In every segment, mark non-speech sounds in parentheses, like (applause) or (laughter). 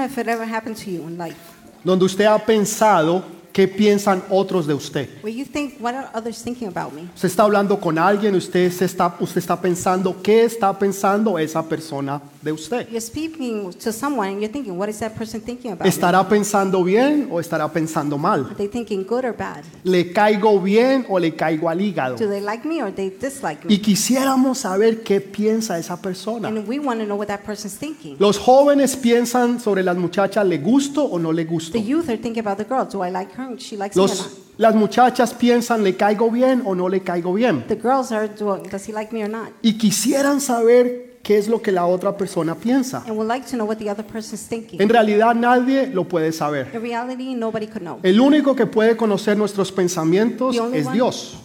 know if it ever happened to you in life, donde usted ha pensado qué piensan otros de usted. where you think, what are others thinking about me? Usted está hablando con alguien, usted, se está, usted está pensando qué está pensando esa persona de usted. You're speaking to someone and you're thinking, what is that person thinking about me? ¿Estará pensando bien o estará pensando mal? Are they thinking good or bad? ¿Le caigo bien o le caigo al hígado? Do they like me or they dislike me? Y quisiéramos saber qué piensa esa persona. And we want to know what that person's thinking. Los jóvenes piensan sobre las muchachas, ¿le gusto o no le gusto? The youth are thinking about the girl. Do I like her? And She likes me or Los, las muchachas piensan, ¿le caigo bien o no le caigo bien? The girls are, do, does he like me or not? Y quisieran saber qué es lo que la otra persona piensa. And would like to know what the other person's thinking. En realidad nadie lo puede saber. In reality, nobody could know. El único que puede conocer nuestros pensamientos es Dios.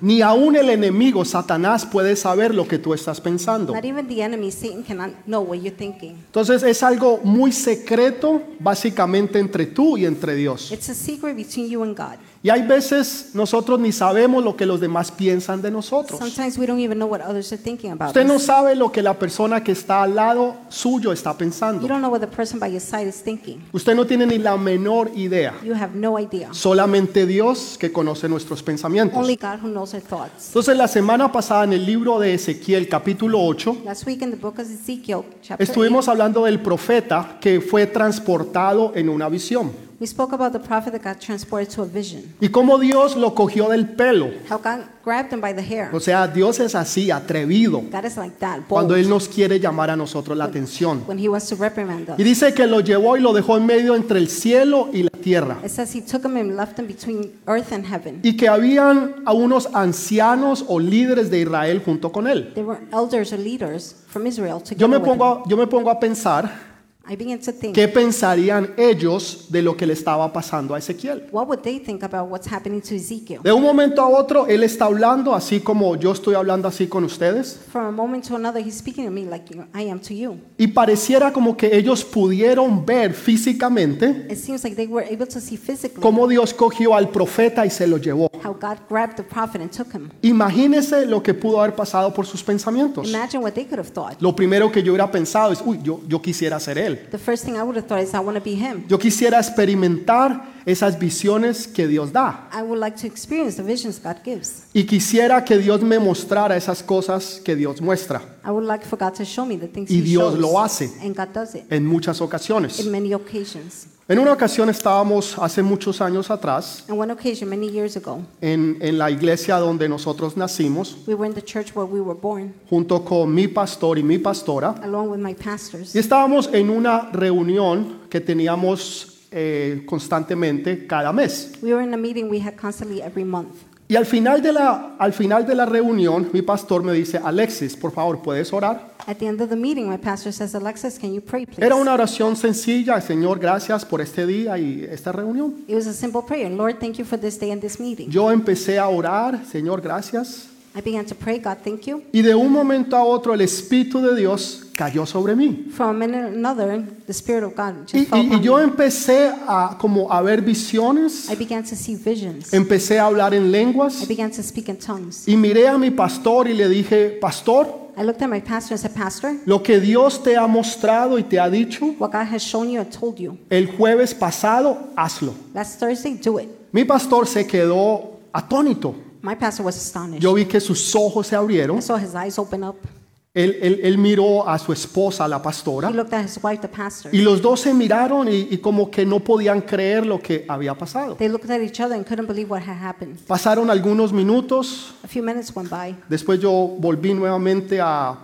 Ni aún el enemigo, Satanás, puede saber lo que tú estás pensando. Not even the enemy, Satan, cannot know what you're thinking. Entonces es algo muy secreto, básicamente entre tú y entre Dios. It's a secret between you and God. Y hay veces nosotros ni sabemos lo que los demás piensan de nosotros. Sometimes we don't even know what others are thinking about Usted no us. sabe lo que la persona que está al lado suyo está You pensando. don't know what the person by your side is thinking. Usted no tiene ni la menor idea. You have no idea. Solamente Dios que conoce nuestros pensamientos. Only God who knows our thoughts. Entonces la semana pasada en el libro de Ezequiel capítulo 8 Last week in the book of Ezekiel, chapter estuvimos hablando del profeta que fue transportado en una visión 8, we spoke about the prophet that got transported to a vision. y cómo Dios lo cogió del pelo. How God grabbed him by the hair. O sea, Dios es así, atrevido, God is like that, cuando Él nos quiere llamar a nosotros la atención. when he wants to reprimand us. Y dice que lo llevó y lo dejó en medio entre el cielo y la tierra. It says he took him and left him between earth and heaven. Y que habían a unos ancianos o líderes de Israel junto con él. There were elders or leaders from Israel Yo together me with him. pongo, a- yo me pongo a pensar I began to think, qué pensarían ellos de lo que le estaba pasando a Ezequiel. what would they think about what's happening to Ezekiel? De un momento a otro, él está hablando así como yo estoy hablando así con ustedes. From a moment to another, he's speaking to me like you- I am to you. Y pareciera como que ellos pudieron ver físicamente It seems like they were able to see physically cómo Dios cogió al profeta y se lo llevó. how God grabbed the prophet and took him. Imagínese lo que pudo haber pasado por sus pensamientos. Imagine what they could have thought. Lo primero que yo hubiera pensado es, uy, yo, yo quisiera ser él. The first thing I would have thought is, I want to be him. Yo quisiera experimentar esas visiones que Dios da. I would like to experience the visions God gives. Y quisiera que Dios me mostrara esas cosas que Dios muestra I would like for God to show me the things Y He Dios shows. lo hace. And God does it en muchas ocasiones. in many occasions. En una ocasión estábamos hace muchos años atrás On one occasion, many years ago, en, en la iglesia donde nosotros nacimos, we were in the church where we were born, junto con mi pastor y mi pastora, along with my pastors. y estábamos en una reunión que teníamos eh, constantemente cada mes. We were in a meeting we had constantly every month. Y al final, de la, al final de la reunión, mi pastor me dice, Alexis, por favor, ¿puedes orar? At the end of the meeting, my pastor says, Alexis, can you pray, please? Era una oración sencilla, Señor, gracias por este día y esta reunión. It was a simple prayer. Lord, thank you for this day and this meeting. Yo empecé a orar, Señor, gracias. I began to pray, God, thank you. Y de un momento a otro el Espíritu de Dios cayó sobre mí. From another, the Spirit of God just Y, fell y- y yo empecé a como a ver visiones, I began to see visions. empecé a hablar en I lenguas began to speak in tongues. y miré a mi pastor y le dije, pastor, I looked at my pastor and said, Pastor, lo que Dios te ha mostrado y te ha dicho what God has shown you and told you, el jueves pasado, hazlo. last Thursday, do it. Mi pastor se quedó atónito. My pastor was astonished. Yo vi que sus ojos se I abrieron. saw his eyes open up. Él, él- él miró a su esposa, la pastora, He looked at his wife, the pastor. y los dos se miraron y, y como que no podían creer lo que había pasado. They looked at each other and couldn't believe what had happened. Pasaron algunos minutos, A few minutes went by. después yo volví nuevamente a,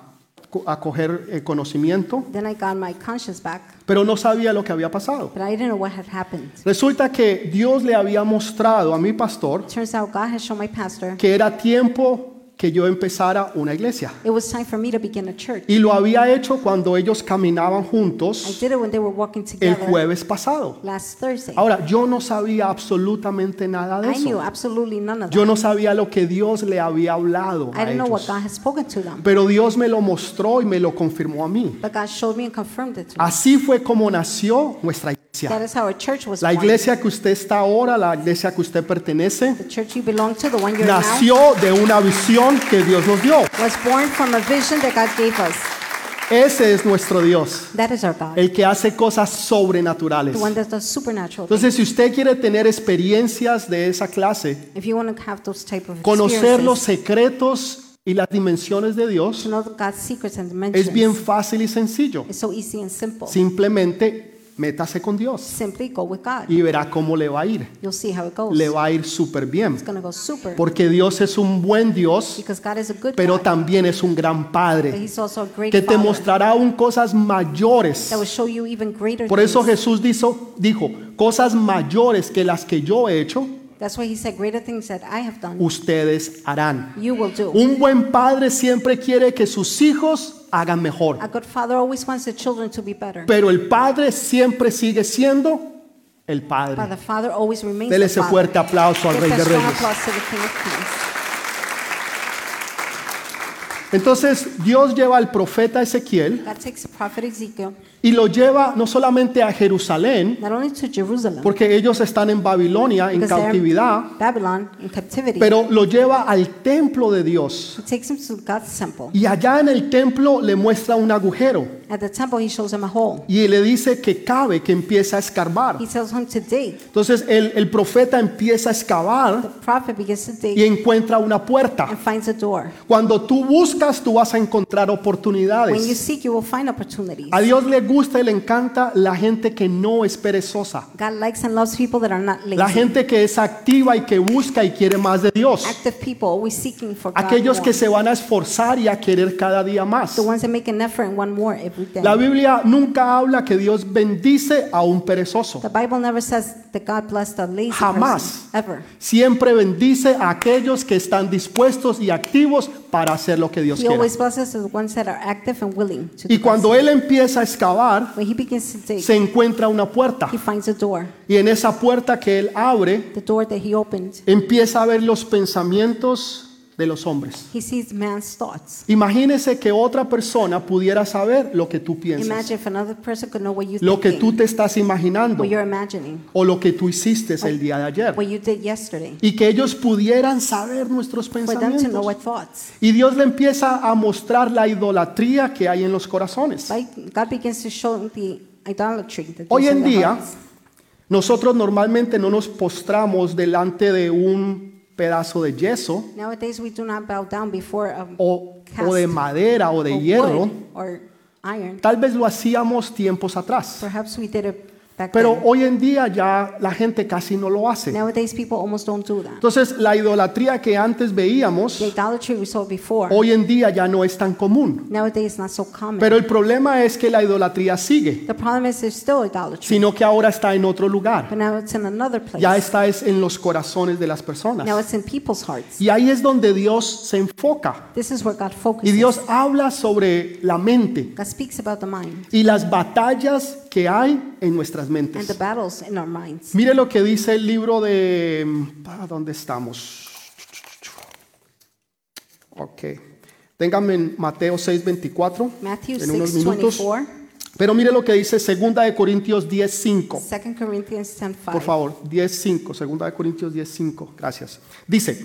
a coger eh, conocimiento, Then I got my conscience back, pero no sabía lo que había pasado. but I didn't know what had happened. Resulta que Dios le había mostrado a mi pastor Turns out God has shown my pastor que era tiempo que yo empezara una iglesia. it was time for me to begin a church. Y lo había hecho cuando ellos caminaban I juntos did it when they were walking el together jueves pasado. last Thursday. Ahora, yo no sabía absolutamente nada de I knew eso. absolutely none of Yo that. no sabía lo que Dios le había hablado I a didn't know what ellos. God had spoken to them, Pero Dios me lo mostró y me lo confirmó a mí. but God showed me and confirmed it to me. Así fue como nació nuestra That is how our church was La iglesia que usted está ahora, la iglesia que usted pertenece, The church you belong to, the one you're now, nació de una visión que Dios nos dio. was born from a vision that God gave us. Ese es nuestro Dios, That is our God. el que hace cosas sobrenaturales. The one that does supernatural things. Entonces, si usted quiere tener experiencias de esa clase, If you want to have those type of conocer los experiences, secretos y las dimensiones de to Dios, know God's secrets and dimensions, es bien fácil y sencillo. it's so easy and simple. Simplemente métase con Dios Simply go with God. y verá cómo le va a ir. You'll see how it goes. Le va a ir súper bien. It's going to go super. Porque Dios es un buen Dios, because God is a good pero God. también es un gran But Padre He's also a great que te Father mostrará aún cosas mayores. that will show you even greater Por eso things. Jesús dijo, dijo, cosas mayores que las que yo he hecho, That's why He said, greater things that I have done, ustedes harán. you will do. Un buen padre siempre quiere que sus hijos hagan mejor, A good father always wants the children to be better. pero el padre siempre sigue siendo el But padre. the father always remains Dele the ese father. fuerte aplauso al Give Rey a de strong Reyes. applause to the King of Kings. Entonces Dios lleva al profeta Ezequiel God takes the prophet Ezekiel y lo lleva no solamente a Jerusalén, porque ellos están en Babilonia en cautividad, pero lo lleva al templo de Dios. Y allá en el templo le muestra un agujero y le dice que cabe, que empieza a escarbar. Entonces el, el profeta empieza a The excavar y encuentra una puerta. and finds a door. Cuando tú buscas, tú vas a encontrar When you oportunidades. seek, you will find opportunities. A Dios le gusta y le encanta la gente que no es perezosa. God likes and loves people that are not La lazy. gente que es activa y que busca y quiere más de Dios. Active people, always seeking for God Aquellos more. que se van a esforzar y a querer cada día más. The ones that make an effort and want more every day. La Biblia nunca habla que Dios bendice a un perezoso. The Bible never says that God blessed a lazy Jamás. person. Ever. Siempre bendice a aquellos que están dispuestos y activos para hacer lo que Dios He quiera. always blesses the ones that are active and willing to Y do cuando él empieza a excavar, When he begins to dig, se encuentra una puerta. he finds a door. Y en esa puerta que él abre, The door that he opened, empieza a ver los pensamientos de los hombres. he sees man's thoughts. Imagínese que otra persona pudiera saber lo que tú piensas, Imagine if another person could know what you lo que thinking, tú te estás imaginando what you're imagining, o lo que tú hiciste el día de ayer. what you did yesterday. Y que ellos pudieran saber nuestros For them to know pensamientos. thoughts. Y Dios le empieza a mostrar la idolatría que hay en los corazones. God begins to show the idolatry that Hoy en in día, hearts. nosotros normalmente no nos postramos delante de un pedazo de yeso Nowadays, we do not bow down before a o, cast o de madera o de hierro. wood. Tal vez lo hacíamos tiempos atrás. Back Pero then. hoy en día ya la gente casi no lo hace. Nowadays, people almost don't do that. Entonces la idolatría que antes veíamos, The idolatry we saw before, hoy en día ya no es tan común. nowadays it's not so common. Pero el problema es que la idolatría sigue, the problem is there's still idolatry, sino que ahora está en otro lugar. but now it's in another place. Ya está es en los corazones de las personas. Now it's in people's hearts. Y ahí es donde Dios se enfoca. This is where God Y focuses. Dios habla sobre la mente God speaks about the mind y las batallas que hay en nuestras and mentes. the battles in our minds. Mire lo que dice el libro de... ¿Para dónde estamos? Ok. Ténganme en Mateo 6:24 Matthew en unos minutos. 6:24, Pero mire lo que dice Segunda de Corintios 10:5. 2 Corinthians 10:5. Por favor, 10:5, Segunda de Corintios 10:5. Gracias. Dice,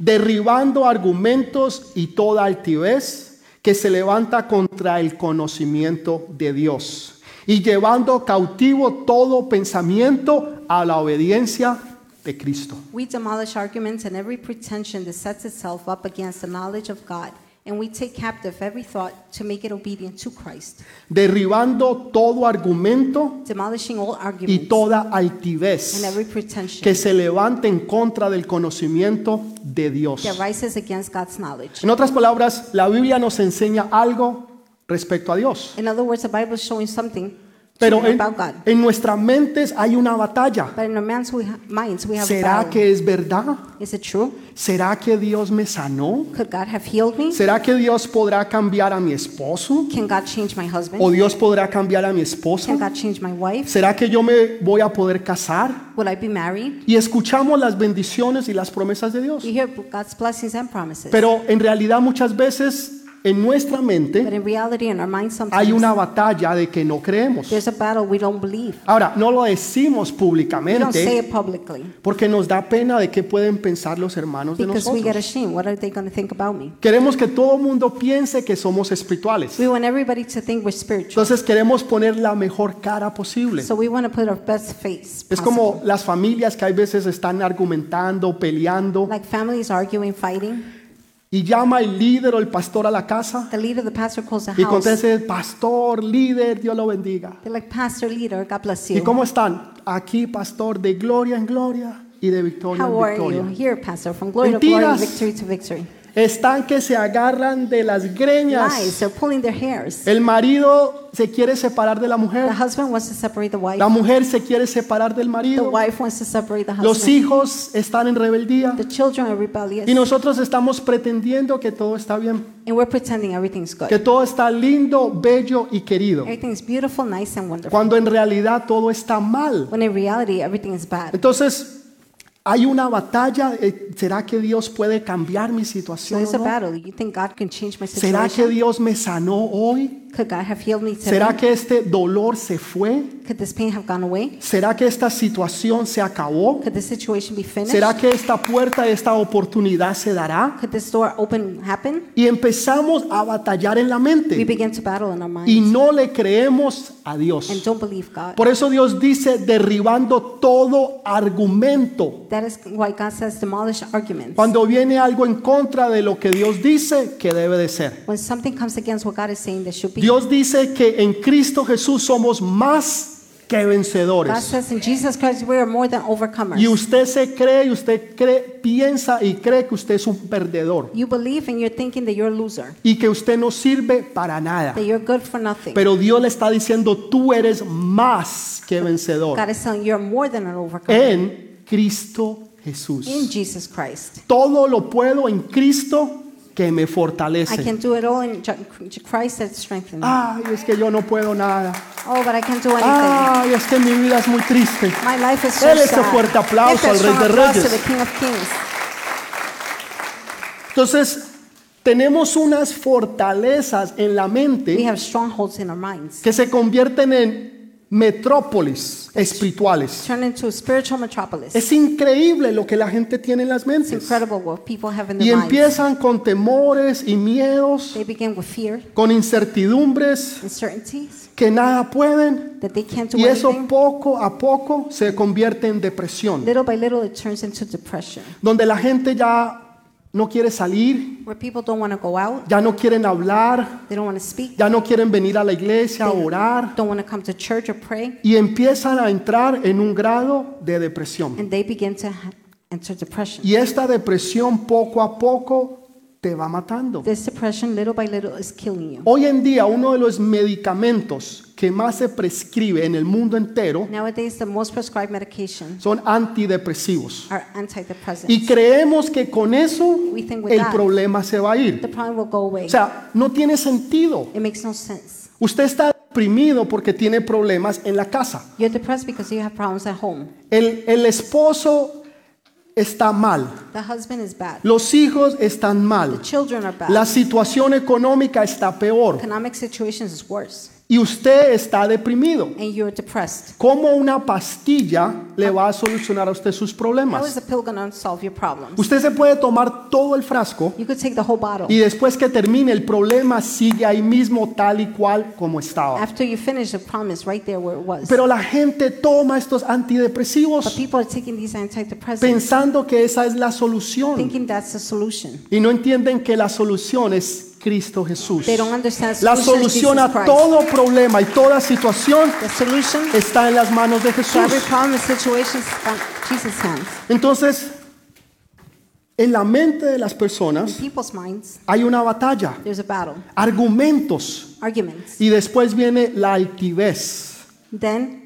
derribando argumentos y toda altivez que se levanta contra el conocimiento de Dios y llevando cautivo todo pensamiento a la obediencia de Cristo. We demolish arguments and every pretension that sets itself up against the knowledge of God, and we take captive every thought to make it obedient to Christ, Derribando todo argumento demolishing all y arguments toda and altivez every pretension que se levante en contra del conocimiento de Dios. that rises against God's knowledge. En otras palabras, la Biblia nos enseña algo respecto a Dios. In other words, the Bible is showing something Pero en, about God. en nuestras mentes hay una batalla. But in our man's we ha- minds, we have a ¿Será que es verdad? Is it true? ¿Será que Dios me sanó? Could God have healed me? ¿Será que Dios podrá cambiar a mi esposo? Can God change my husband? ¿O Dios podrá cambiar a mi esposa? Can God change my wife? ¿Será que yo me voy a poder casar? Will I be married? Y escuchamos las bendiciones y las promesas de Dios. You hear God's blessings and promises. Pero en realidad muchas veces en nuestra But mente in reality, in our mind, hay una batalla de que no creemos. there's a battle we don't believe. Ahora, no lo decimos We don't say públicamente it publicly porque nos da pena de qué pueden pensar los hermanos de nosotros. ashamed. What are they going to think about me? Queremos que todo el mundo piense que somos espirituales. We want everybody to think we're spiritual. Entonces queremos poner la mejor cara posible. So we want to put our best face. Es como las familias que hay veces están argumentando, peleando y llama el líder o el pastor a la casa The leader, the pastor calls the y house. contesta, pastor, líder, Dios lo bendiga. They're like, Pastor, leader, God bless ¿Y you. cómo están? Aquí, pastor, de gloria en gloria y de victoria How en are you? victoria. Here, Pastor, from glory to glory, Mentiras. victory to victory. Están que se agarran de las Lies, greñas. they're pulling their hairs. El marido se quiere separar de la The mujer. husband wants to separate the wife. La mujer se quiere separar del The marido. wife wants to separate the Los hijos están en rebeldía. The children are rebellious. Y nosotros estamos pretendiendo que todo está bien, And we're pretending everything's good. que todo está lindo, bello y querido, Everything's beautiful, nice, and wonderful. cuando en realidad todo está mal. When in reality, everything is bad. Entonces, hay una batalla. eh, ¿Será que Dios puede cambiar mi situación? o no? ¿Será que? Dios me sanó hoy? Could God have healed me today? ¿Será que este dolor se fue? Could this pain have gone away? ¿Será que esta situación se acabó? Could this situation be finished? ¿Será que esta puerta, esta oportunidad se dará? Could this door open happen? Y empezamos a batallar en la We mente begin to battle in our y no le creemos a Dios. and don't believe God. Por eso Dios dice derribando todo argumento. That is why God says demolish arguments. Cuando viene algo en contra de lo que Dios dice que debe de ser. When something comes against what God is saying there should be. Dios dice que en Cristo Jesús somos más que God vencedores. says in Jesus Christ we are more than overcomers. Y usted se cree y usted cree, piensa y cree que usted es un perdedor You believe and you're thinking that you're a loser, y que usted no sirve para nada. that you're good for nothing. Pero Dios le está diciendo, tú eres más que vencedor God is you you're more than an overcomer en Cristo Jesús. in Jesus Christ. Todo lo puedo en Cristo que me I fortalece. can do it all in Christ that strengthens me. Ay, es que yo no puedo nada. Oh, but I can't do anything. Ay, es que mi vida es muy triste. My life is so Dele ese fuerte aplauso al Rey de Reyes. Entonces, tenemos unas fortalezas en la We mente have strongholds in our minds. que se convierten en metrópolis espirituales. Turn into spiritual metropolis. Es increíble lo que la gente tiene en las It's mentes. incredible what people have in Y their minds. empiezan con temores y miedos, They begin with fear, con incertidumbres, uncertainties, que nada pueden. that they can't do Y eso anything. poco a poco se convierte en depresión, Little by little, it turns into depression, donde la gente ya no quiere salir, where people don't want to go out, ya no quieren hablar, they don't want to speak, ya no quieren venir a la iglesia a orar. don't want to come to church or pray, y empiezan a entrar en un grado de depresión. and they begin to enter depression. Y esta depresión poco a poco te va matando. This depression, little by little, is killing you. Hoy en día uno de los medicamentos que más se prescribe en el mundo entero Nowadays, the most prescribed medication son antidepresivos. are antidepressants. Y creemos que con eso We think with el that, problema se va a the ir. problem will go away. O sea, no tiene sentido. It makes no sense. Usted está deprimido porque tiene problemas en la casa. You're depressed because you have problems at home. El, el esposo está mal. The husband is bad. Los hijos están The mal. children are bad. La situación económica está peor. Y usted está deprimido. And you're depressed. ¿Cómo una pastilla le va a solucionar a usted sus How is problemas? the pill going to solve your problems? Usted se puede tomar todo el frasco You could take the whole bottle. y después que termine el problema sigue ahí mismo tal y cual como estaba. After you finish, the problem is right there where it was. Pero la gente toma estos But antidepresivos people are taking these antidepressants, pensando que esa es la solución thinking that's the solution. y no entienden que la solución es Cristo Jesús. They don't understand the La solución a todo problema y toda situación está en las manos de Jesús. Entonces, en la mente de las personas hay una batalla, there's a battle, argumentos arguments. y después viene la altivez. Then,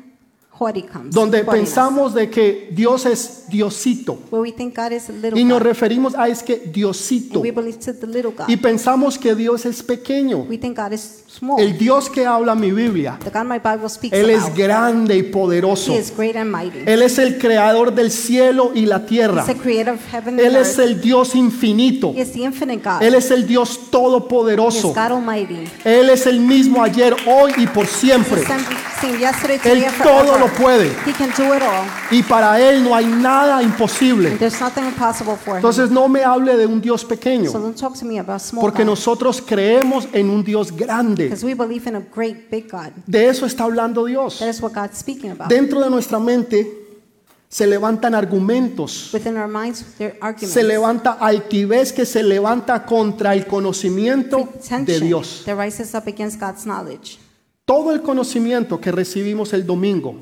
comes. donde pensamos de que Dios es Diosito where we think God is a little y nos God, referimos a es que Diosito and we believe to the little God. y pensamos que Dios es pequeño. We think God is small. El Dios que habla mi Biblia, the God my Bible speaks Él es about. grande y poderoso. He is great and mighty. Él es el creador del cielo y la tierra. He's the creator of heaven Él and es earth. el Dios infinito. He is the infinite God. Él es el Dios He is todopoderoso. God Almighty. Él es el mismo ayer, hoy y por siempre. Él todo forever. Lo puede. He can do it all. Y para Él no hay nada imposible. And there's nothing impossible for him. Entonces no me hable de un Dios pequeño, So don't talk to me about small porque God. nosotros creemos en un Dios grande. Because we believe in a great, big God. De eso está hablando Dios. That is what God's speaking about. Dentro de nuestra mente se levantan argumentos, Within our minds, there are arguments. se levanta altivez que se levanta contra el conocimiento de Dios. Todo el conocimiento que recibimos el domingo,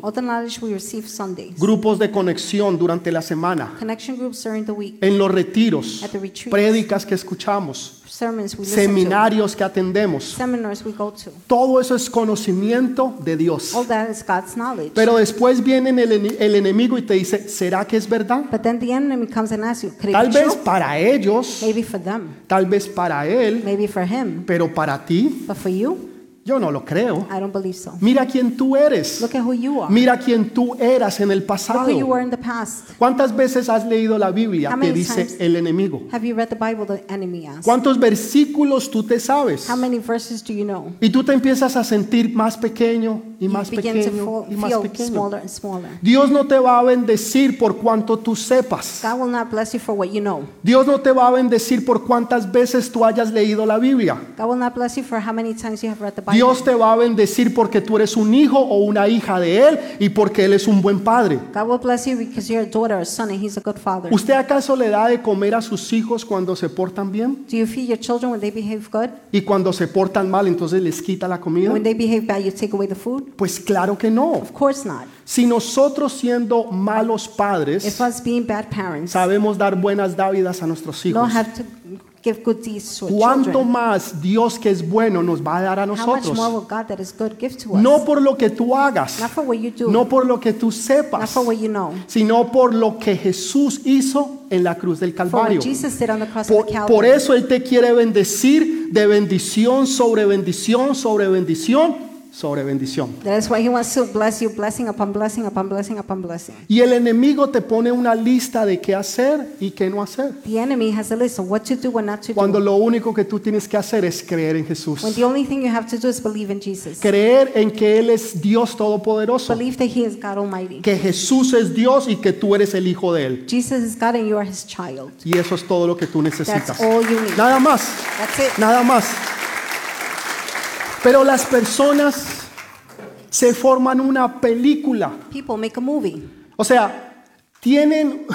grupos de conexión durante la semana, en los retiros, At the retreats. prédicas que escuchamos, seminarios que atendemos, todo eso es conocimiento de Dios. All that is God's knowledge. Pero después viene el, el enemigo y te dice, ¿será que es verdad? But then the enemy comes and asks you, could it Tal vez para ellos, Maybe for them. tal vez para él, Maybe for him. pero para ti, But for you, yo no lo creo. I don't believe so. Mira quién tú eres. Look at who you are. Mira quién tú eras en el Look who you pasado. were in the past. ¿Cuántas veces has leído la Biblia? How Te many dice times? el enemigo. Have you read the Bible? The enemy asks. ¿Cuántos versículos tú te sabes? How many verses do you know? Y tú te empiezas a sentir más pequeño y You más begin to pequeño feel, y más feel pequeño. smaller and smaller. Dios no te va a bendecir por cuanto tú sepas. God will not bless you for what you know. Dios no te va a bendecir por cuántas veces tú hayas leído la Biblia. God will not bless you for how many times you have read the Bible. Dios te va a bendecir porque tú eres un hijo o una hija de Él y porque Él es un buen padre. ¿Usted acaso le da de comer a sus hijos cuando se portan bien? Do you feed your children when they behave good? Y cuando se portan mal, entonces les quita la comida? When they behave bad, you take away the food? Pues claro que no. Of course not. Si nosotros siendo malos If padres us being bad parents sabemos dar buenas dávidas a nuestros hijos, give good deeds to our ¿cuánto children, más Dios que es bueno nos va a dar a how much nosotros? more will God that is good give to us? No por lo que tú hagas, Not for what you do, no por lo que tú not sepas, for what you know, sino por lo que Jesús hizo en la cruz del for Calvario. what Jesus did on the cross Por, por eso Él te quiere bendecir de bendición sobre bendición sobre bendición sobre bendición. That is why He wants to bless you, blessing upon blessing upon blessing upon blessing. Y el enemigo te pone una lista de qué hacer y qué no hacer. The enemy has a list of what to do and not to Cuando do. lo único que tú tienes que hacer es creer en Jesús. When the only thing you have to do is believe in Jesus. Creer en que Él es Dios Todopoderoso. Believe that He is God Almighty. Que Jesús es Dios y que tú eres el Hijo de Él. Jesus is God and you are His child. Y eso es todo lo que tú necesitas. That's all you need. Nada más. That's it. Nada más. Pero las personas se forman una película. People make a movie. O sea, tienen,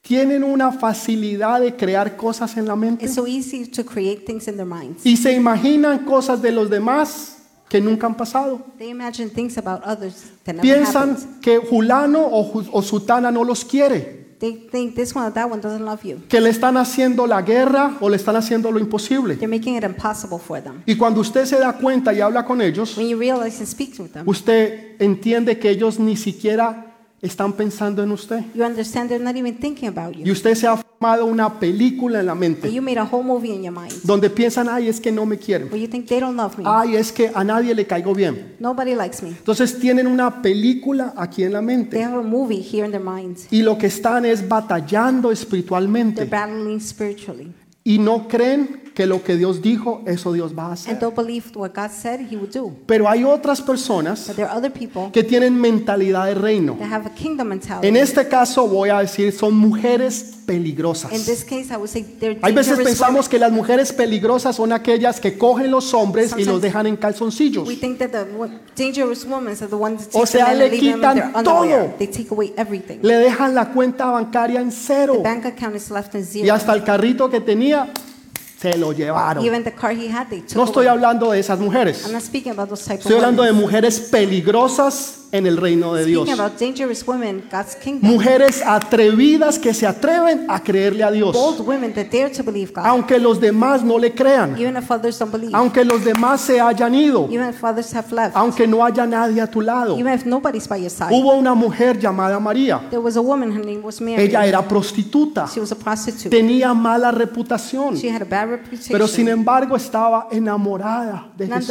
tienen una facilidad de crear cosas en la mente It's so easy to create things in their minds. y se imaginan cosas de los demás que nunca han pasado. They imagine things about others that never Piensan happened. que Julano o, o Sutana no los quiere, They think this one or that one doesn't love you. que le están haciendo la guerra o le están haciendo lo imposible. They're making it impossible for them. Y cuando usted se da cuenta y habla con ellos, When you realize and speak with them, usted entiende que ellos ni siquiera están pensando en usted. you understand they're not even thinking about Y you. usted se ha formado una película en la mente you made a whole movie in your mind donde piensan, ay, es que no me quieren. where you think they don't love me. Ay, es que a nadie le caigo bien. Nobody likes me. Entonces tienen una película aquí en la They mente. have a movie here in their minds. Y lo que están es batallando They're espiritualmente. battling spiritually. Y no creen que lo que Dios dijo, eso Dios va a hacer. don't believe what God said He would do. Pero hay otras personas But there are other people que tienen mentalidad de reino. that have a kingdom mentality. En este caso voy a decir, son mujeres In this case, I would say they're Hay veces dangerous pensamos women. que las mujeres peligrosas son aquellas que cogen los hombres y los Sometimes dejan en calzoncillos. We think that the wo- dangerous women are the ones that O take sea, them le and leave them in quitan their underwear. todo. They take away everything. Le dejan la cuenta bancaria en The cero. bank account is left in Y zero. hasta el carrito que tenía, se lo llevaron. Even the car he had, they took No estoy away. hablando de esas I'm mujeres. not speaking about those type Estoy of hablando de women. mujeres peligrosas en el reino de Dios. Women. Mujeres atrevidas que se atreven a creerle a Dios, Bold women that dare to believe God. aunque los demás no le crean, Even if others don't believe. aunque los demás se hayan ido, aunque no haya nadie a tu lado. Hubo una mujer llamada María. There was a woman, her name was Mary. Ella era prostituta, She was a prostitute. tenía mala reputación, She had a bad reputation. pero sin embargo estaba enamorada de Jesús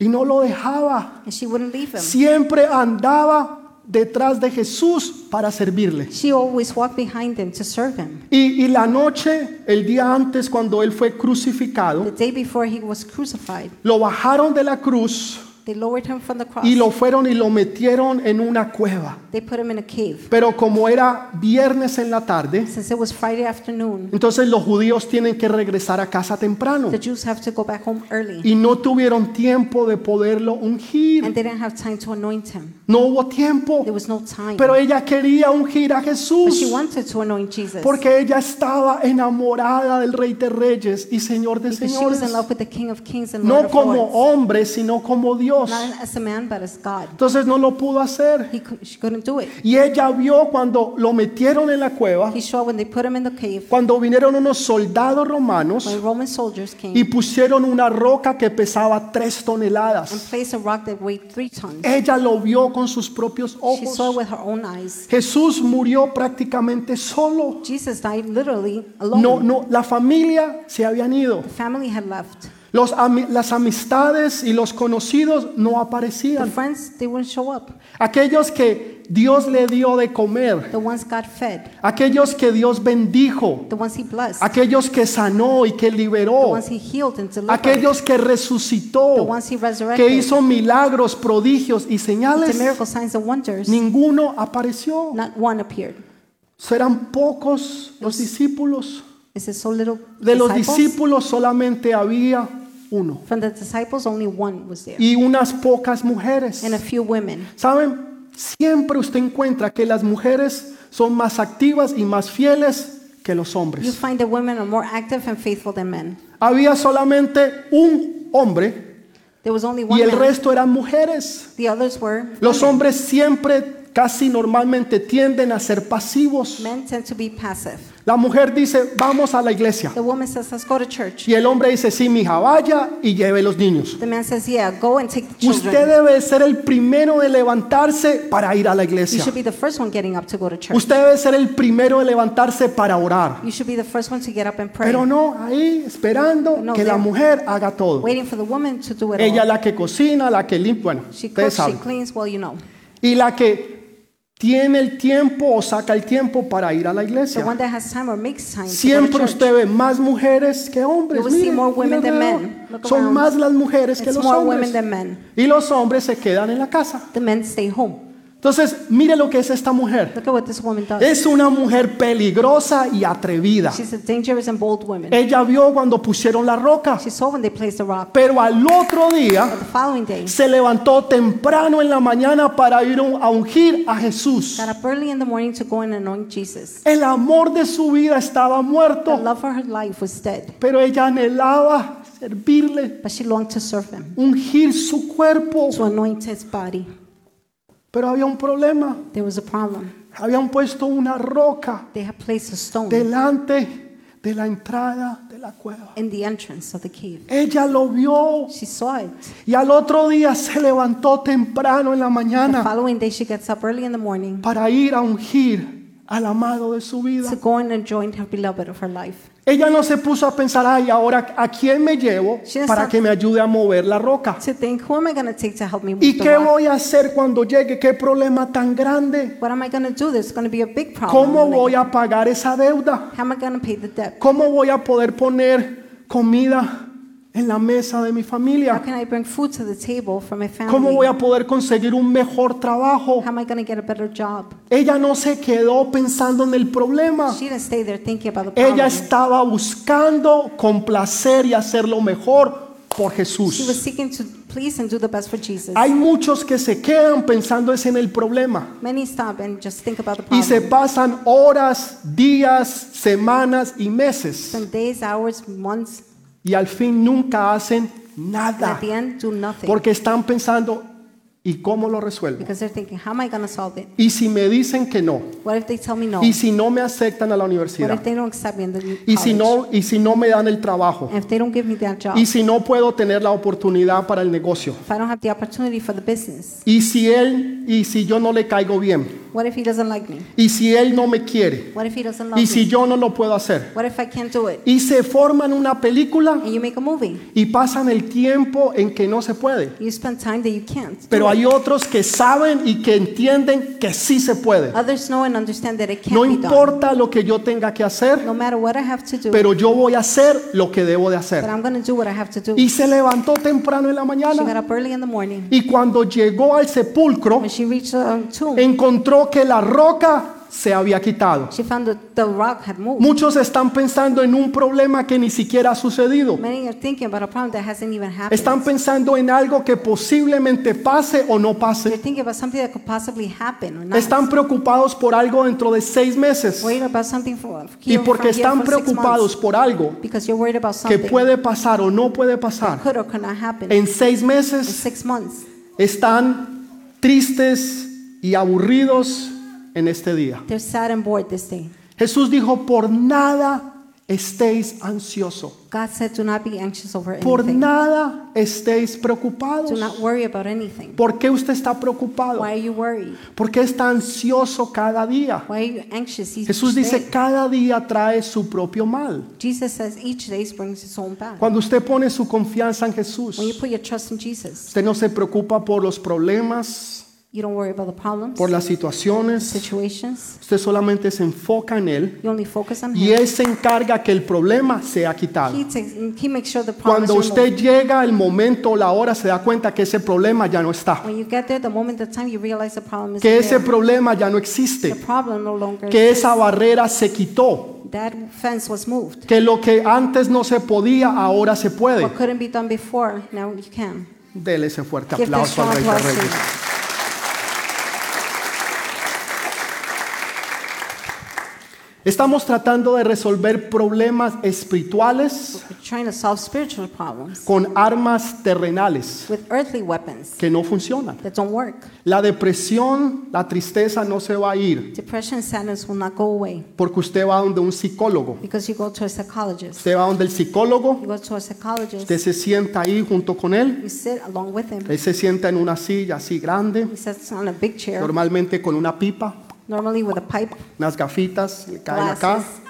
y no lo dejaba. And she wouldn't leave him. Siempre andaba detrás de Jesús para servirle. She always walked behind him to serve him. Y, y la noche, el día antes, cuando él fue The crucificado, day before he was crucified, lo bajaron de la cruz they lowered him from the cross. y lo fueron y lo metieron en una cueva. They put him in a cave. Pero como era viernes en la tarde, Since it was Friday afternoon, entonces los judíos tienen que regresar a casa temprano. the Jews have to go back home early. Y no tuvieron tiempo de poderlo ungir. And they didn't have time to anoint him. No hubo tiempo. There was no time. Pero ella quería ungir a But she Jesús. wanted to anoint Jesus. Porque ella estaba enamorada del Rey de Reyes y Señor de Because she was in Señores. love with the King of Kings and Lord No of como Lords. hombre, sino como Dios. Not as a man, but as God. Entonces no lo pudo hacer. He could, she couldn't do it. Y ella vio cuando lo metieron en la cueva, He saw when they put him in the cave, cuando vinieron unos soldados when romanos Roman soldiers y came pusieron una roca que pesaba tres and toneladas. placed a rock that weighed three tons. Ella lo vio con sus propios She saw ojos. with her own eyes. Jesús murió prácticamente solo. Jesus died literally alone. No, no, la familia se habían ido. Los las amistades y los conocidos no The aparecían. friends, they wouldn't show up. Aquellos que Dios le dio de comer, The ones God fed, aquellos que Dios bendijo, the ones He blessed, aquellos que sanó y que the liberó, ones He healed and delivered, aquellos que the resucitó, ones He que resurrected, hizo milagros, prodigios y the señales, signs and wonders. ninguno apareció. Not one appeared. Serán pocos los discípulos. So De los discípulos solamente había uno From the disciples, only one was there, y unas pocas mujeres. and a few women. Saben, siempre usted encuentra que las mujeres son más activas y más fieles que los You hombres. find that women are more active and faithful than men. Había solamente un hombre There was only one y el man. resto eran mujeres. The others were Los women. hombres siempre, casi normalmente, tienden a ser pasivos. Men tend to be passive. La mujer dice, vamos a la iglesia. The woman says, "Let's go to church." Y el hombre dice, sí, vaya y lleve los niños. The man says, "Yeah, go and take the Usted children." debe ser el primero de levantarse para ir a la You iglesia. should be the first one getting up to go to church. Usted debe ser el primero de levantarse para orar. You should be the first one to get up and pray. Pero no, ahí esperando No, que la there. mujer haga todo. Waiting for the woman to do it Ella all. la que cocina, la que limpia, bueno, She ustedes cooks, she saben. cleans, well, you know. Y la que tiene el tiempo o saca el tiempo para ir a la iglesia. Siempre usted ve más mujeres que hombres. You will see Mire, more women mire than alrededor. men. Look Son más las mujeres que los hombres. Y los hombres se quedan en la casa. Entonces, mire lo que es esta mujer. Look at what this woman does. Es una mujer peligrosa y atrevida. She's a dangerous and bold woman. Ella vio cuando pusieron la roca, She saw when they placed the rock. pero al otro día But the following day, se levantó temprano en la mañana para ir a ungir a Jesús. got up early in the morning to go and anoint Jesus. El amor de su vida estaba The muerto, love for her life was dead, pero ella anhelaba servirle, but she longed to serve him, ungir su cuerpo. to anoint his body. Pero había un problema. There was a problem. Habían puesto una roca They had placed a stone delante de la entrada de la cueva. in the entrance of the cave. Ella lo vio She saw it. y al otro día se levantó temprano en la The mañana following day, she gets up early in the morning para ir a ungir al amado de su vida. to go and her beloved of her life. Ella no se puso a pensar, ay, ahora a quién me llevo She para que me ayude a mover la roca. To think, who am I take to help me ¿Y qué voy a hacer cuando llegue? ¿Qué problema tan grande? What am I do? There's be a big problem. ¿Cómo voy a pagar esa deuda? How am I pay the debt? ¿Cómo voy a poder poner comida en la mesa de mi How can I bring food to the table for my family? ¿Cómo voy a poder conseguir un mejor trabajo? How am I going to get a better job? Ella no se quedó pensando en el problema. She didn't stay there thinking about the problem. Ella estaba buscando complacer y hacer lo mejor por She was Jesús. seeking to please and do the best for Jesus. Hay muchos que se quedan pensando es en el problema Many stop and just think about the y se problem. pasan horas, días, semanas y meses Spend days, hours, months, y al fin nunca hacen nada end porque están pensando, ¿Y cómo lo resuelvo? because they're thinking, how am I going to solve it? Y si me dicen que no, What if they tell me no? y si no me aceptan a la What universidad, if they don't accept me in the y si no, y si no me dan el trabajo, And if they don't give me that job? y si no puedo tener la oportunidad para el negocio, If I don't have the opportunity for the business? y si él, y si yo no le caigo bien, What if he doesn't like me? y si él no me quiere, What if he doesn't love y me? si yo no lo puedo hacer, What if I can't do it? y se forman una película And you make a movie. y pasan el tiempo en que no se puede. You spend time that you can't. do Pero it. hay otros que saben y que entienden que sí se puede. Others know and understand that it can't No be done. importa lo que yo tenga que hacer, No matter what I have to do, pero yo voy a hacer lo que debo de but hacer. I'm going to do what I have to do. Y se levantó temprano en la She got mañana up early in the morning. y cuando llegó al sepulcro When she reached the tomb, encontró que la roca se había quitado. she found that the rock had moved. Muchos están pensando en un problema que ni siquiera ha sucedido. Many are thinking about a problem that hasn't even happened. Están pensando en algo que posiblemente pase o no They're pase. thinking about something that could possibly happen or not. Están preocupados por algo dentro de seis meses. worried about something for Y porque están preocupados por algo Because you're worried about que something puede pasar o no puede pasar, could or could not happen en seis in meses six months. están tristes y aburridos en este día. They're sad and bored this day. Jesús dijo, por nada estéis ansioso, God said, do not be anxious over por anything. nada estéis preocupados. Do not worry about anything. ¿Por qué usted está preocupado? Why are you worried? ¿Por qué está ansioso cada día? Why are you anxious each Jesús dice, day? cada día trae su propio mal. Jesus says each day brings its own bad. Cuando usted pone su confianza en Jesús, When you put your trust in Jesus, usted no se preocupa por los problemas, you don't worry about the problems, por las situaciones, situations. usted solamente se enfoca en Él You only focus on y Him. Él se encarga que el problema sea quitado. He, takes, he makes sure the problem Cuando is usted removed. llega el momento la hora, se da cuenta que ese problema ya no está, When you get there, the moment, the time you realize the problem is que ese there. problema ya no The existe, problem no longer que exists. esa barrera se quitó, That fence was moved. que lo que antes no se podía, ahora se puede. What couldn't be done before, now you can. Dele ese fuerte Give the aplauso al strong Rey de applause to Reyes. him. Estamos tratando de resolver problemas espirituales We're trying to solve spiritual problems con armas terrenales que no funcionan. La depresión, la tristeza no se va a ir Depression and sadness will not go away porque usted va donde un psicólogo. because you go to a psychologist. Usted va donde el psicólogo, You go to a psychologist, usted se sienta ahí junto con él. you sit along with him. Él se sienta en una silla así grande, He sits on a big chair, normalmente con una pipa, normally with a pipe, unas gafitas, le caen acá. glasses,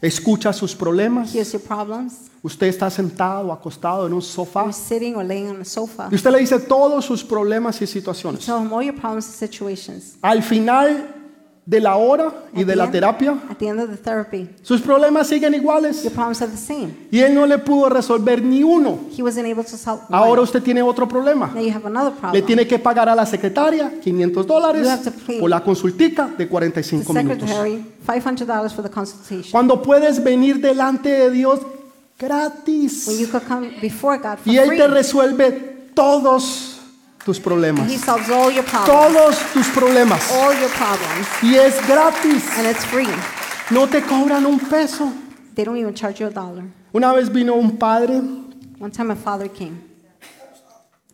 Escucha sus problemas. hears your problems. Usted está sentado, acostado en un sofá. You're sitting or laying on a sofa. Y usted le dice todos sus problemas y situaciones. Tell him all your problems and situations. Al final de la hora y At de the la end- terapia, At the end of the therapy, sus problemas siguen iguales. your problems are the same. Y él no le pudo resolver ni uno. He wasn't able to solve one. Ahora usted tiene otro problema. Now you have another Le problem. tiene que pagar a la secretaria 500 dólares por la consultica de The 45 minutos. secretary, $500 for the consultation. Cuando puedes venir delante de Dios gratis When you could come before God for y Él free. te resuelve todos tus problemas. He solves all your problems. Todos tus problemas. All your problems. Y es gratis. And it's free. No te cobran un peso. They don't even charge you a dollar. Una vez vino un padre, One time a father came.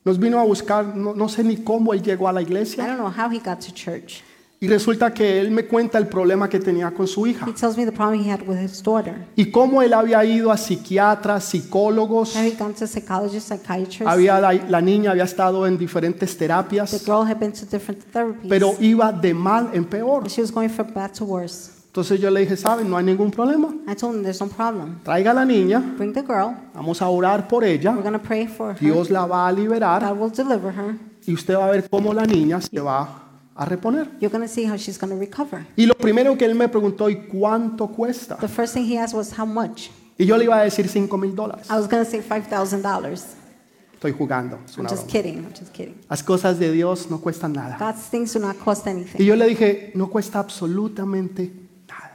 nos vino a buscar, no, no sé ni cómo él llegó a la I iglesia. don't know how he got to church. Y resulta que él me cuenta el problema que tenía con su hija. He tells me the problem he had with his daughter. Y cómo él había ido a psiquiatras, psicólogos. How he gone to psychologists, psychiatrists. Había, la, la niña había estado en diferentes The terapias, girl had been to different therapies. pero iba de mal en peor. She was going from bad to worse. Entonces yo le dije, ¿saben? No hay ningún problema. I told him there's no problem. Traiga a la niña, Bring the girl. vamos a orar por ella. We're to pray for her. Dios la va a liberar God will deliver her. y usted va a ver cómo la niña se va a reponer. You're going to see how she's going to recover. Y lo primero que él me preguntó, ¿y cuánto cuesta? The first thing he asked was how much. Y yo le iba a decir 5 mil dólares. I was going to say $5,000. Estoy jugando, es I'm una just broma. kidding. I'm just kidding. Las cosas de Dios no cuestan nada. God's things do not cost Y anything. yo le dije, no cuesta absolutamente.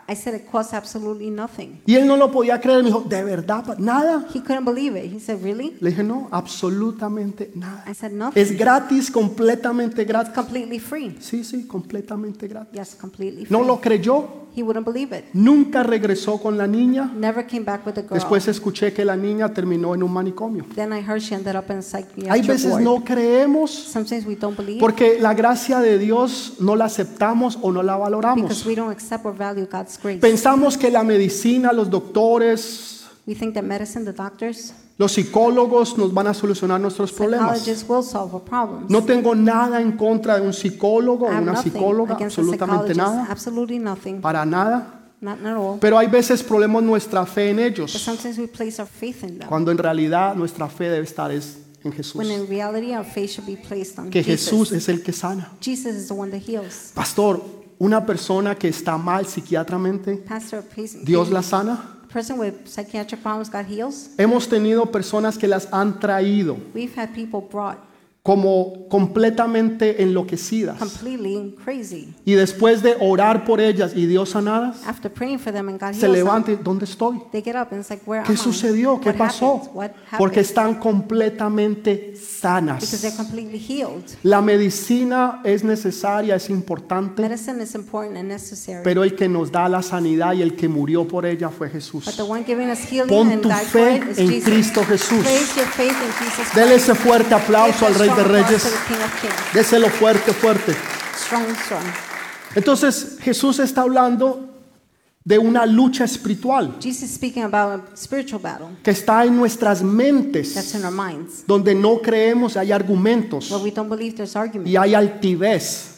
I said it costs absolutely nothing. Y él no lo podía creer, me dijo, ¿de verdad? ¿Nada? He couldn't believe it. He said, Really? Le dije, no, absolutamente nada. I said, Nothing. Es gratis, completamente It's gratis. completely free. Sí, sí, completamente gratis. Yes, completely free. No lo creyó. He wouldn't believe it. Nunca regresó con la niña. Never came back with the girl. Después escuché que la niña terminó en un manicomio. Then I heard she ended up in a psychiatric Hay veces ward. no creemos Sometimes we don't believe porque la gracia de Dios no la aceptamos o no la because valoramos. we don't accept or value God's grace. Pensamos que la medicina, los doctores, We think that medicine, the doctors, los psicólogos nos van a solucionar nuestros problemas. No tengo nada en contra de un psicólogo o una psicóloga, absolutamente nada, para nada. Pero hay veces ponemos nuestra fe en ellos, cuando en realidad nuestra fe debe estar es en Jesús. Que. Jesús es el que sana. Pastor, una persona que está mal patient, Dios la sana. Person with psychiatric problems, God heals. Hemos tenido personas que las han traído We've had people brought como completamente enloquecidas. completely crazy. Y después de orar por ellas y Dios sanadas, After praying for them and God se heals them, levantan, ¿dónde estoy? they get up and it's like, where ¿Qué am I? sucedió? ¿Qué What pasó? happened? What Porque están completamente Because sanas. they're completely healed. La medicina es necesaria, es importante, Medicine is important and necessary. pero el que nos da la sanidad y el que murió por ella fue Jesús. But the one giving us healing Pon and tu died for fe it is en Jesus. Cristo Jesús. Place your faith in Jesus Dele Christ. ese fuerte aplauso al Give Rey de Reyes. Déselo fuerte, fuerte. Entonces Jesús está hablando de una lucha espiritual Jesus is speaking about a spiritual battle que está en nuestras mentes, in our minds, donde no creemos, hay argumentos where we don't believe there's argument y hay altivez.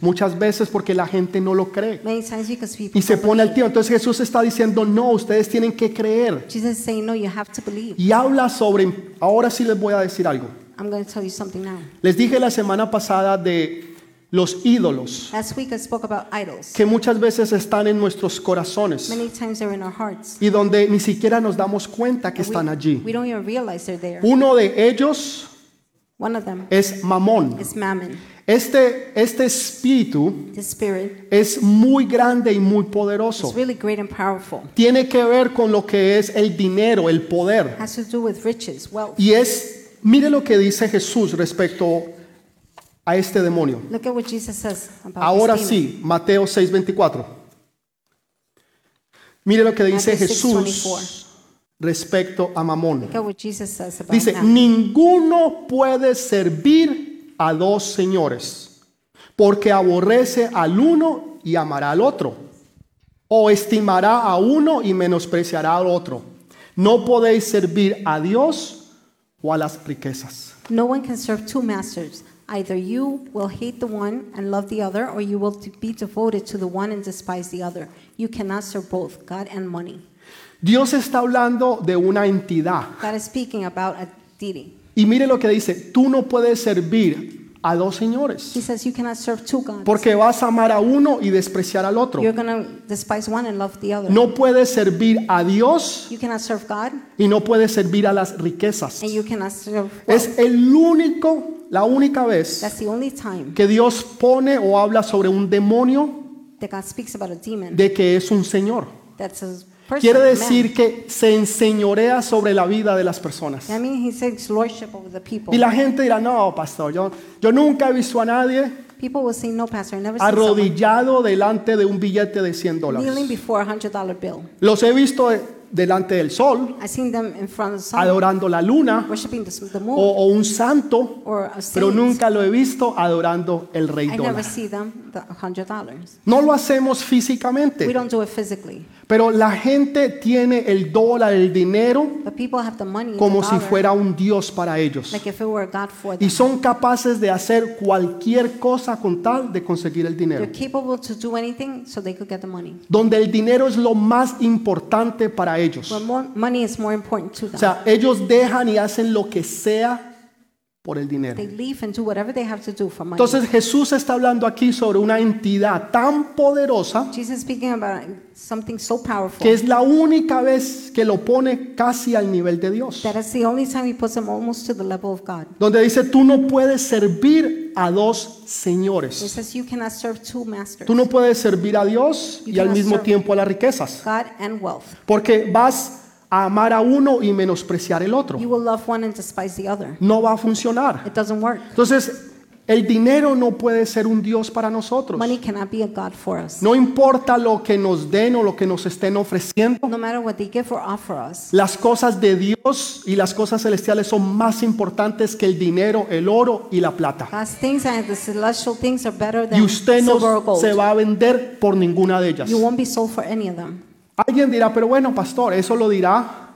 Muchas veces porque la gente no lo cree y se pone al tío. Entonces Jesús está diciendo, no, ustedes tienen que creer. Jesus is saying, no, you have to believe. Y habla sobre, ahora sí les voy a decir algo. I'm going to tell you something now. Les dije la semana pasada de los ídolos Last week I spoke about idols. que muchas veces están en nuestros corazones Many times they're in our hearts. y donde ni siquiera nos damos cuenta que We, están allí. we don't even realize they're there. Uno de ellos One of them es Mamón. is mammon. Este, este espíritu The spirit es muy grande y muy is poderoso. really great and powerful. Tiene que ver con lo que es el dinero, el poder. Has to do with riches, wealth. Y es, mire lo que dice Jesús respecto a este demonio. Look at what Jesus says about Ahora this sí, Mateo 6:24. Mire lo que dice Matthew Jesús 6:24. respecto a Mamón. Look at what Jesus says about Dice, ninguno puede servir a dos señores, porque aborrece al uno y amará al otro, o estimará a uno y menospreciará al otro. No podéis servir a Dios o a las riquezas. No one can serve two masters. Either you will hate the one and love the other, or you will be devoted to the one and despise the other. You cannot serve both God and money. Dios está hablando de una entidad. God is speaking about a deity. Y mire lo que dice, tú no puedes servir a dos señores, He says you cannot serve two gods. porque vas a amar a uno y despreciar al otro. You're to despise one and love the other. No puedes servir a Dios You cannot serve God, y no puedes servir a las riquezas. and you cannot serve. Es el único, la única vez That's the only time que Dios pone o habla sobre un demonio that God speaks about a demon. de que es un señor. That's a person. Quiere decir que se enseñorea sobre la vida de las personas. I mean, he takes lordship over the people. Y la gente dirá, no, pastor, yo, yo nunca he visto a nadie People will say, no, pastor, I never seen someone arrodillado delante de un billete de 100 kneeling dólares. before a hundred dollar bill. Los he visto de- delante del sol, I've seen them in front of the sun, adorando la luna o, un santo, pero nunca lo he visto adorando el rey dólar. No lo hacemos físicamente, pero la gente tiene el dólar, el dinero, but people have the money, como the si dollar, fuera un Dios para ellos. like if it were a god for them. Y son capaces de hacer cualquier cosa con tal de conseguir el dinero. They're capable to do anything so they could get the money. Donde el dinero es lo más importante para ellos. But more, money is more important to them. O sea, ellos dejan y hacen lo que sea por el dinero. they leave and do whatever they have to do for money. Entonces Jesús está hablando aquí sobre una entidad tan poderosa so que es la única vez que lo pone casi al nivel de Dios. Donde dice, tú no puedes servir a dos señores. says Tú no puedes servir a Dios y al mismo tiempo a las riquezas. Porque vas a amar a uno y menospreciar el otro. You will love one and despise the other. No va a funcionar. It doesn't work. Entonces, El dinero no puede ser un Dios para nosotros. Money cannot be a God for us. No importa lo que nos den o lo que nos estén ofreciendo. No matter what they give or offer us, Las cosas de Dios y las cosas celestiales son más importantes que el dinero, el oro y la plata. God's things and the celestial things are better Y than usted silver or no gold. se va a vender por ninguna de ellas. You won't be sold for any of them. Alguien dirá, pero bueno, pastor, eso lo dirá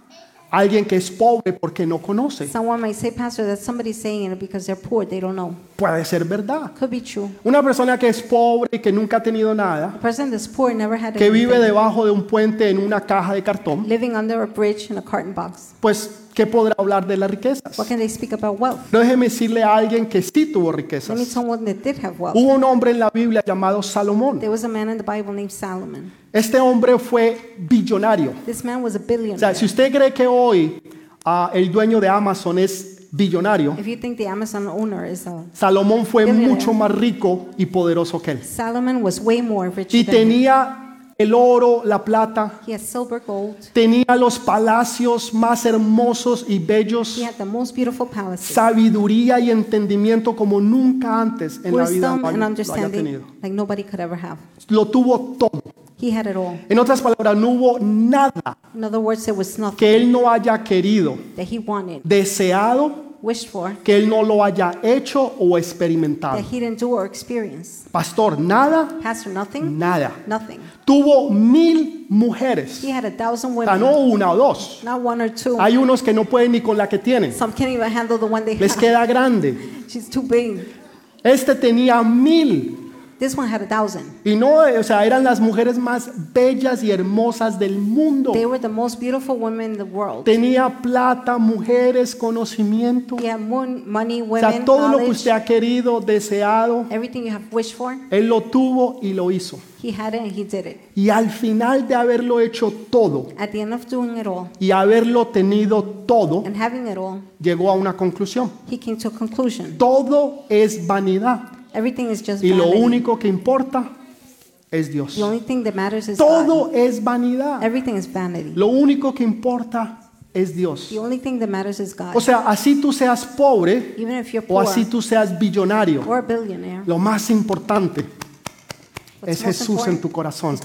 alguien que es pobre porque no conoce. Someone might say, Pastor, that somebody's saying it because they're poor. They don't know. Puede ser verdad. Could be true. Una persona que es pobre y que nunca ha tenido nada, A person that's poor never had que vive debajo de un puente en una caja de cartón, living under a bridge in a carton box. pues, ¿qué podrá hablar de las riquezas? What can they speak about wealth? Déjeme decirle a alguien que sí tuvo Let me riquezas. someone that did have wealth. Hubo un hombre en la Biblia llamado Salomón. There was a man in the Bible named Solomon. Este hombre fue billonario. This man was a O sea, billionaire. si usted cree que hoy ah, el dueño de Amazon es billonario, If you think the Amazon owner is a Salomón fue Billionaire. mucho más rico y poderoso que él. Solomon was way more rich Y tenía el oro, la plata, He had silver, gold. tenía los palacios más hermosos y bellos, He had the most beautiful palaces. sabiduría y entendimiento como nunca antes en la vida Wisdom lo lo haya tenido. like nobody could ever have. Lo tuvo todo. He had it all. En otras palabras, no hubo nada In other words, there was nothing que él no haya querido, that he wanted, deseado, wished for, que él no lo haya hecho o experimentado. that he didn't do or experience. Pastor, nada, Pastor, nothing? nada. Nothing. Tuvo mil mujeres. He had a thousand O sea, women, no una o dos. not one or two. Hay unos que no pueden ni con la que tienen. Some can't even handle the one they Les have. queda grande. (laughs) She's too big. Este tenía mil. This one had a thousand. Y no, o sea, eran las mujeres más bellas y hermosas del mundo. They were the most beautiful women in the world. Tenía plata, mujeres, conocimiento. He had mon- money, O women, sea, todo lo que knowledge, usted ha querido, deseado, everything you have wished for. él lo tuvo y lo hizo. He had it and he did it. Y al final de haberlo hecho todo At the end of doing it all y haberlo tenido todo, and having it all, llegó a una conclusión. he came to a conclusion. Todo es vanidad Everything is just y lo vanity. único que importa es Dios. The only thing that matters is God. Todo es vanidad. Everything is vanity. Lo único que importa es Dios. The only thing that matters is God. O sea, así tú seas pobre Even if you're o poor así tú seas billonario, or billionaire, lo más importante es Jesús en tu corazón.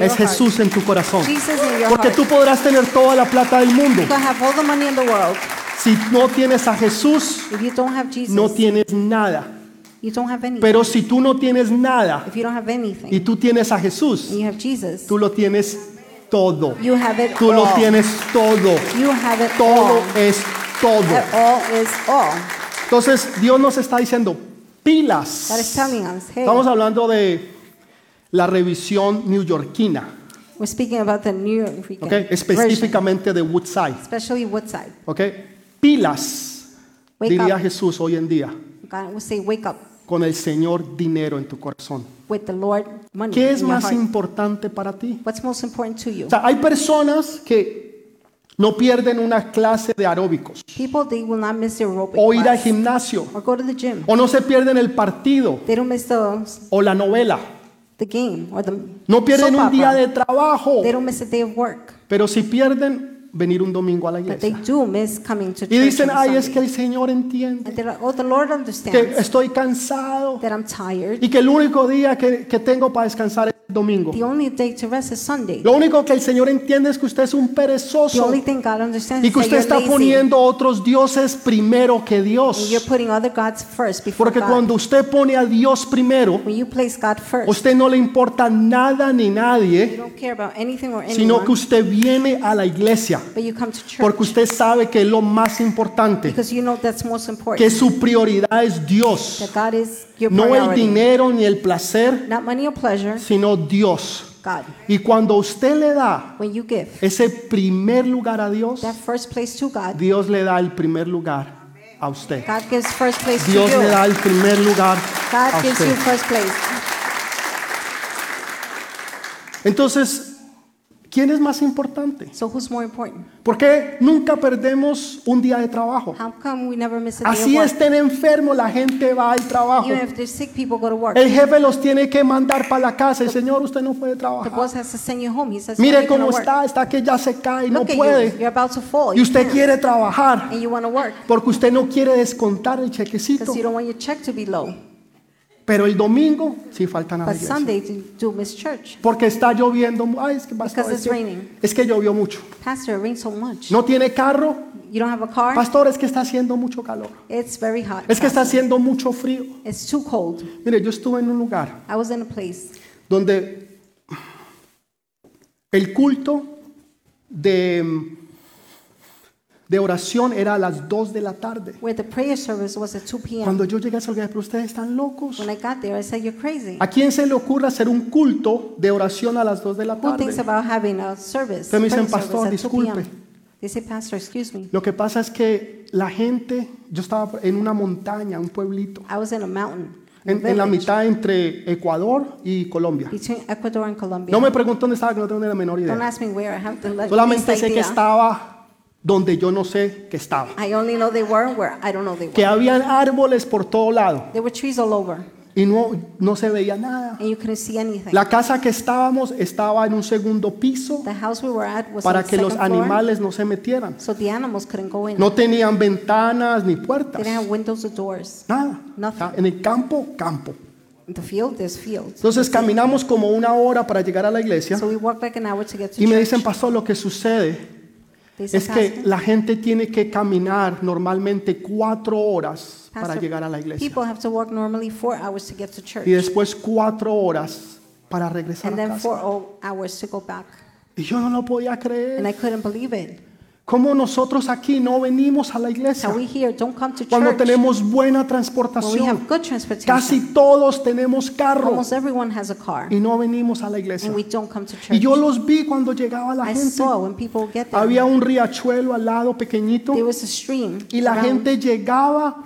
Es. Jesús en tu corazón. Porque tú podrás tener toda la plata del mundo. You can have all the money in the world. Si no tienes a Jesús, If you don't have Jesus, no tienes nada. You don't have anything. Pero si tú no tienes nada if you don't have anything y tú tienes a Jesús, and you have Jesus, tú lo tienes todo. you have it Tú lo all. tienes todo. You have it Todo all. es todo. All is all. Entonces Dios nos está diciendo, pilas. God is telling us, hey, Estamos hablando de la revisión neoyorquina, we're speaking about the New York ¿ok? version, específicamente de Woodside. especially Woodside. ¿ok? Pilas, Wake diría up. Jesús hoy en día, God will say, wake up con el Señor dinero en tu corazón. with the Lord money ¿Qué es in your más heart. importante para ti? What's most important to you? O sea, hay personas que no pierden una clase de aeróbicos, People, they will not miss their aerobic o ir al class gimnasio, or go to the gym. o no se pierden el partido They don't miss the, o la novela. the game or the No pierden soap un día opera. de trabajo, They don't miss a day of work. pero si pierden venir un domingo a la But they iglesia. do miss coming to Y church dicen, on ay, es Sunday. que el Señor entiende And they're like, oh, the Lord que understands estoy cansado that I'm tired. y que el único día que, que tengo para descansar es el domingo. The only day to rest is Sunday. Lo único que el Señor entiende es que usted es un The perezoso only thing God understands y is que that usted you're está poniendo otros dioses primero que Dios. putting other gods first before Porque God. cuando usted pone a Dios primero, When you place God first, usted no le importa nada ni you nadie, don't care about anything or sino que usted viene a la iglesia but you come to church porque usted sabe que es lo más importante, because you know that's most important. que su prioridad es Dios, no el dinero ni el placer, Not money or pleasure, sino Dios. God. Y cuando usted le da give ese primer lugar a Dios, that first place to God, Dios le da el primer lugar a usted. God gives first place to Dios le da el primer lugar a God gives you usted. first place. Entonces, ¿quién es más importante? So who's more important? ¿Por qué nunca perdemos un día de trabajo? How come we never miss a day Así of work? estén enfermos, la gente va al trabajo. Even if they're sick, people go to work. El jefe los tiene que mandar para la casa. El Señor, usted no puede The trabajar. boss has to send you home. He says, Mire "You're cómo work." está, está que ya se cae y no Look at you. puede. You're about to fall. Y usted quiere trabajar And you want to work porque usted no quiere descontar el chequecito. you don't want your check to be low. Pero el domingo sí faltan a la But iglesia. Sunday you do miss church Porque está lloviendo. Ay, es que, because es it's que- raining. es que llovió mucho. Pastor, it rains so much. No tiene carro. You don't have a car? Pastor, es que está haciendo mucho calor. It's very hot. Es que está haciendo mucho frío. It's too cold. Mire, yo estuve en un lugar I was in a place donde el culto de, de oración era a las 2 de la tarde. where the prayer service was at 2 p.m. Cuando yo llegué a ese lugar, pero ustedes están locos. When I got there, I said, You're crazy. ¿A quién se le ocurre hacer un culto de oración a las 2 de la Who thinks tarde? about having a service? Ustedes me dicen, prayer service "Pastor, at 2 p.m.? disculpe. They say, Pastor, excuse me. Lo que pasa es que la gente, yo estaba en una montaña, un pueblito, I was in a mountain, a en, en la village mitad entre Ecuador y Colombia. between Ecuador and Colombia. No me preguntó dónde estaba, que no tengo ni la menor Don't idea. ask me where. I have the le- Solamente least sé que idea. estaba donde yo no sé que estaba. I only know they were where I don't know they Que were. habían árboles por todo lado There were trees all over, y no, no se veía nada. and you couldn't see anything. La casa que estábamos estaba en un segundo piso The house we were at was para on the que los second floor, animales no se metieran. so the animals couldn't go in. No tenían ventanas ni They puertas. didn't have windows or doors. Nada. Nothing. En el campo, campo. In the field, there's fields. Entonces caminamos como una hora para llegar a la iglesia So we walked like an hour to get to y me church. dicen, pastor, lo que sucede es que "Pastor, la gente tiene que caminar normalmente cuatro horas para Pastor, llegar a la iglesia people have to walk normally four hours to get to church, y después cuatro horas para regresar and a then casa. four hours to go back. Y yo no lo podía And creer. I couldn't believe it. ¿Cómo nosotros aquí no venimos a la iglesia How we here don't come to cuando church tenemos buena when we transportación? have good transportation. Casi todos tenemos carro Almost everyone has a car, y no venimos a la iglesia. and we don't come to Y church. yo los vi cuando llegaba la I gente. Había un riachuelo al lado pequeñito there was a stream, y la gente llegaba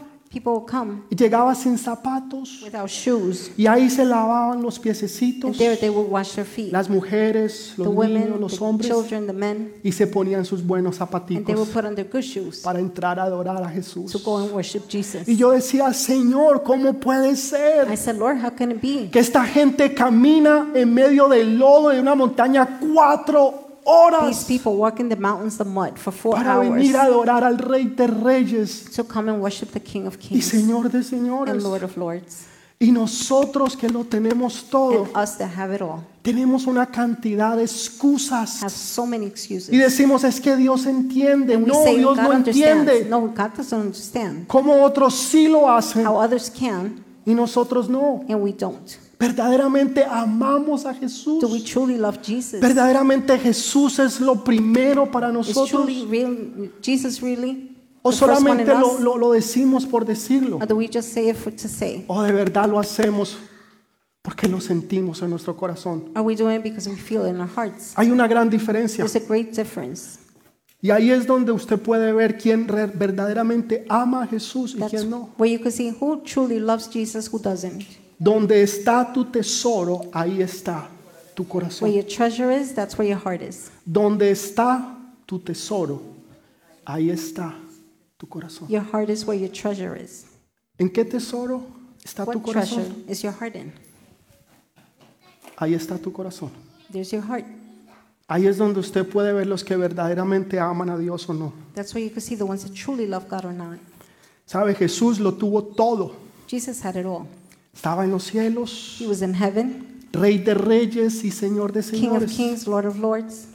y llegaba sin zapatos without shoes, y ahí se lavaban los and piececitos there they would wash their feet. las mujeres, The los women, niños, los the hombres children, the men, y se ponían sus buenos and they would zapaticos put on their good shoes para entrar a adorar a to Jesús. go and worship Jesus. Y yo decía, Señor, ¿cómo puede I ser said, Lord, how can it be? que esta gente camina en medio del lodo de una montaña cuatro These horas people walk in the mountains, the mud, for four para hours venir a adorar al Rey de Reyes to come and worship the King of y Kings Señor de and señores? Lord of Lords, Y nosotros que lo tenemos todo, and us that have it all tenemos una cantidad de excusas. have so many excuses. Y decimos, es que Dios entiende. And we No, say Dios God no understands. entiende. No, God doesn't understand Como otros sí lo hacen how others can y nosotros no. and we don't. Verdaderamente amamos a Jesús. Do we truly love Jesus? Verdaderamente Jesús es lo primero para Is nosotros. truly real, Jesus really O solamente lo, lo- lo decimos por decirlo. Or do we just say it for, to say? O de verdad lo hacemos porque lo sentimos en nuestro corazón. Are we doing it because we feel it in our hearts? Hay una gran diferencia. There's a great difference. Y ahí es donde usted puede ver quién verdaderamente ama a Jesús y That's quién no. where you can see who truly loves Jesus, who doesn't. Donde está tu tesoro, ahí está tu Where corazón. your treasure is, that's where your heart is. Donde está tu tesoro, ahí está tu corazón. Your heart is where your treasure is. ¿En qué tesoro está tu What treasure corazón? is your heart in? Ahí está tu corazón. There's your heart. Ahí es donde usted puede ver los que verdaderamente aman a Dios o no. That's where you can see the ones that truly love God or not. Sabe, Jesús lo tuvo todo. Jesus had it all. Estaba en los cielos, He was in heaven, Rey de reyes y Señor de King of señores. kings, Lord of lords,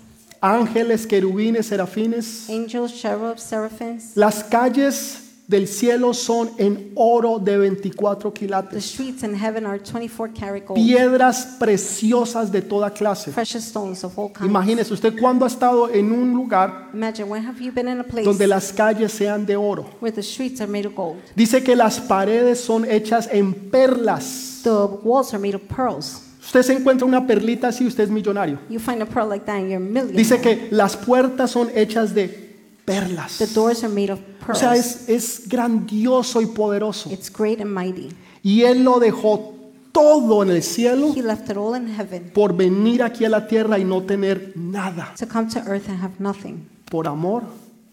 Ángeles, querubines, serafines. angels, cherubs, seraphims. Las calles del cielo son en oro de 24 The quilates. streets in heaven are 24 karat gold, Piedras preciosas de toda clase. precious stones of all kinds. Imagínese usted cuándo ha estado en un lugar Imagine, when have you been in a place donde las calles sean de oro. where the streets are made of gold? Dice que las paredes son hechas en perlas. The walls are made of pearls. Usted se encuentra una perlita así, usted es millonario. You find a pearl like that and you're a millionaire. Dice que las puertas son hechas de perlas. The doors are made of O pearls. sea, es, es grandioso y poderoso. It's great and mighty. Y Él lo dejó todo en el cielo He left it all in heaven por venir aquí a la tierra y no tener nada. to come to earth and have nothing Por amor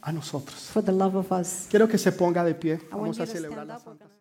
a nosotros. for the love of us. Quiero que se ponga de pie. I Vamos want you a to celebrar stand la up. Santa.